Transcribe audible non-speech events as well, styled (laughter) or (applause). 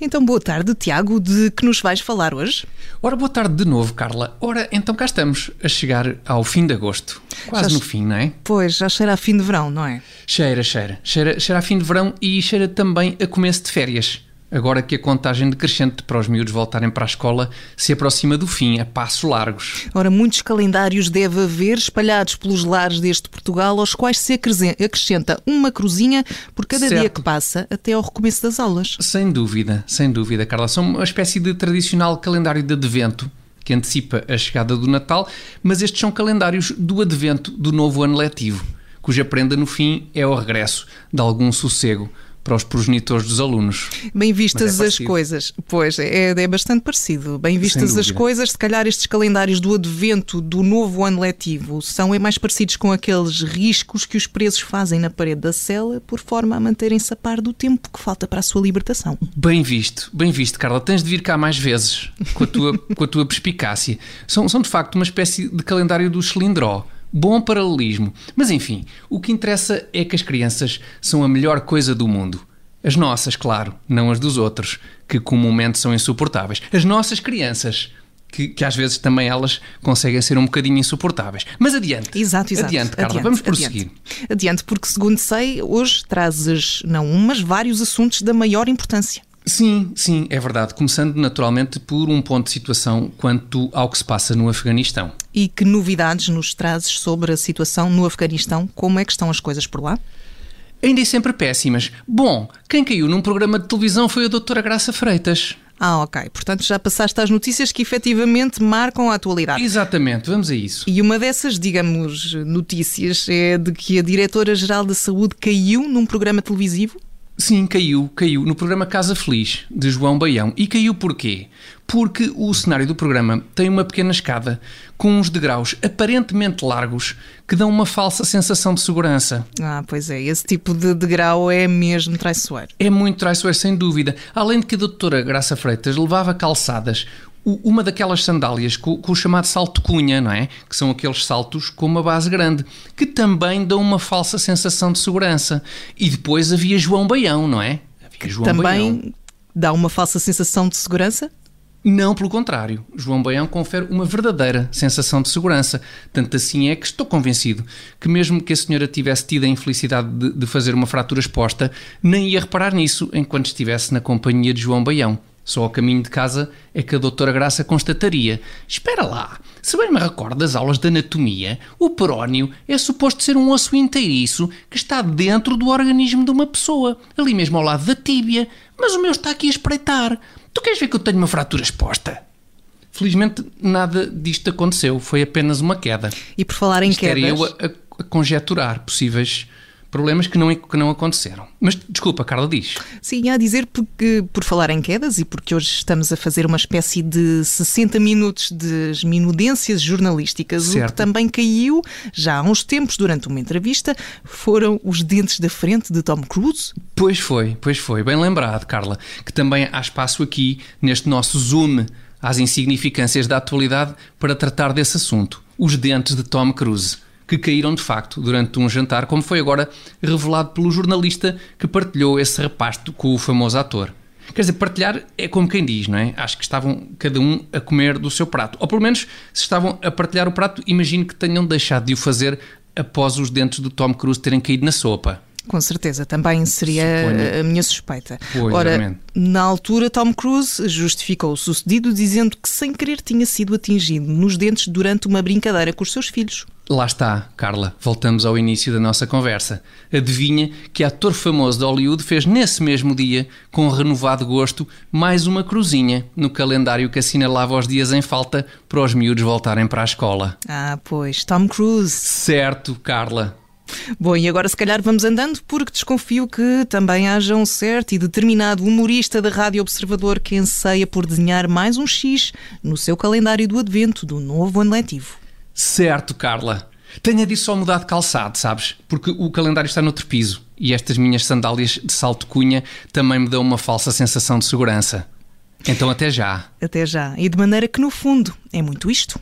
Então, boa tarde, Tiago, de que nos vais falar hoje? Ora, boa tarde de novo, Carla. Ora, então cá estamos, a chegar ao fim de agosto. Quase Já- no fim, não é? Pois, já cheira a fim de verão, não é? Cheira, cheira. Cheira, cheira a fim de verão e cheira também a começo de férias. Agora que a contagem decrescente para os miúdos voltarem para a escola se aproxima do fim, a passos largos. Ora, muitos calendários deve haver espalhados pelos lares deste Portugal, aos quais se acrescenta uma cruzinha por cada dia Certo. que passa até ao recomeço das aulas. Sem dúvida, sem dúvida, Carla. São uma espécie de tradicional calendário de advento que antecipa a chegada do Natal, mas estes são calendários do advento do novo ano letivo, cuja prenda no fim é o regresso de algum sossego para os progenitores dos alunos. Bem vistas é as coisas. Pois, é, é bastante parecido. Bem vistas as coisas, se calhar estes calendários do advento do novo ano letivo são é mais parecidos com aqueles riscos que os presos fazem na parede da cela por forma a manterem-se a par do tempo que falta para a sua libertação. Bem visto, bem visto, Carla. Tens de vir cá mais vezes com a tua, (laughs) com a tua perspicácia. São, são de facto uma espécie de calendário do cilindró. Bom paralelismo. Mas enfim, o que interessa é que as crianças são a melhor coisa do mundo. As nossas, claro, não as dos outros, que comumente são insuportáveis. As nossas crianças, que, que às vezes também elas conseguem ser um bocadinho insuportáveis. Mas adiante. Exato, exato. Adiante, Carla. Vamos prosseguir. Adiante. Adiante, porque segundo sei, hoje trazes não um, mas vários assuntos da maior importância. Sim, sim, é verdade. Começando naturalmente por um ponto de situação quanto ao que se passa no Afeganistão. E que novidades nos trazes sobre a situação no Afeganistão? Como é que estão as coisas por lá? Ainda e sempre péssimas. Bom, quem caiu num programa de televisão foi a doutora Graça Freitas. Ah, ok. Portanto, já passaste às notícias que efetivamente marcam a atualidade. Exatamente, vamos a isso. E uma dessas, digamos, notícias é de que a Diretora-Geral da Saúde caiu num programa televisivo? Sim, caiu, caiu no programa Casa Feliz, de João Baião. E caiu porquê? Porque o cenário do programa tem uma pequena escada com uns degraus aparentemente largos que dão uma falsa sensação de segurança. Ah, pois é. Esse tipo de degrau é mesmo traiçoeiro. É muito traiçoeiro, sem dúvida. Além de que a doutora Graça Freitas levava calçadas uma daquelas sandálias com, com o chamado salto cunha, não é? Que são aqueles saltos com uma base grande, que também dão uma falsa sensação de segurança. E depois havia João Baião, não é? Havia João Baião. Também dá uma falsa sensação de segurança? Não, pelo contrário. João Baião confere uma verdadeira sensação de segurança. Tanto assim é que estou convencido que, mesmo que a senhora tivesse tido a infelicidade de, de fazer uma fratura exposta, nem ia reparar nisso enquanto estivesse na companhia de João Baião. Só ao caminho de casa é que a doutora Graça constataria: Espera lá, se bem me recordo das aulas de anatomia, o perónio é suposto ser um osso inteiriço que está dentro do organismo de uma pessoa, ali mesmo ao lado da tíbia, mas o meu está aqui a espreitar. Tu queres ver que eu tenho uma fratura exposta? Felizmente nada disto aconteceu, foi apenas uma queda. E por falar em Isto era quedas... eu a, a- a conjeturar possíveis problemas que não, que não aconteceram. Mas desculpa, Carla, diz. Sim, há a dizer porque, por falar em quedas e porque hoje estamos a fazer uma espécie de 60 minutos de minudências jornalísticas, o que Certo. também caiu já há uns tempos durante uma entrevista foram os dentes da frente de Tom Cruise. Pois foi, pois foi. Bem lembrado, Carla, que também há espaço aqui neste nosso zoom às insignificâncias da atualidade para tratar desse assunto. Os dentes de Tom Cruise, que caíram de facto durante um jantar, como foi agora revelado pelo jornalista que partilhou esse repasto com o famoso ator. Quer dizer, partilhar é como quem diz, não é? Acho que estavam cada um a comer do seu prato. Ou pelo menos, se estavam a partilhar o prato, imagino que tenham deixado de o fazer após os dentes do Tom Cruise terem caído na sopa. Com certeza, também seria Suponho. a minha suspeita. Pois, Ora, exatamente. na altura, Tom Cruise justificou o sucedido dizendo que sem querer tinha sido atingido nos dentes durante uma brincadeira com os seus filhos. Lá está, Carla. Voltamos ao início da nossa conversa. Adivinha que ator famoso de Hollywood fez nesse mesmo dia, com renovado gosto, mais uma cruzinha no calendário que assinalava os dias em falta para os miúdos voltarem para a escola. Ah, pois, Tom Cruise. Certo, Carla. Bom, e agora se calhar vamos andando, porque desconfio que também haja um certo e determinado humorista da Rádio Observador que anseia por desenhar mais um X no seu calendário do advento do novo ano letivo. Certo, Carla. Tenha disso só mudar de calçado, sabes? Porque o calendário está noutro piso e estas minhas sandálias de salto cunha também me dão uma falsa sensação de segurança. Então até já. Até já. E de maneira que, no fundo, é muito isto.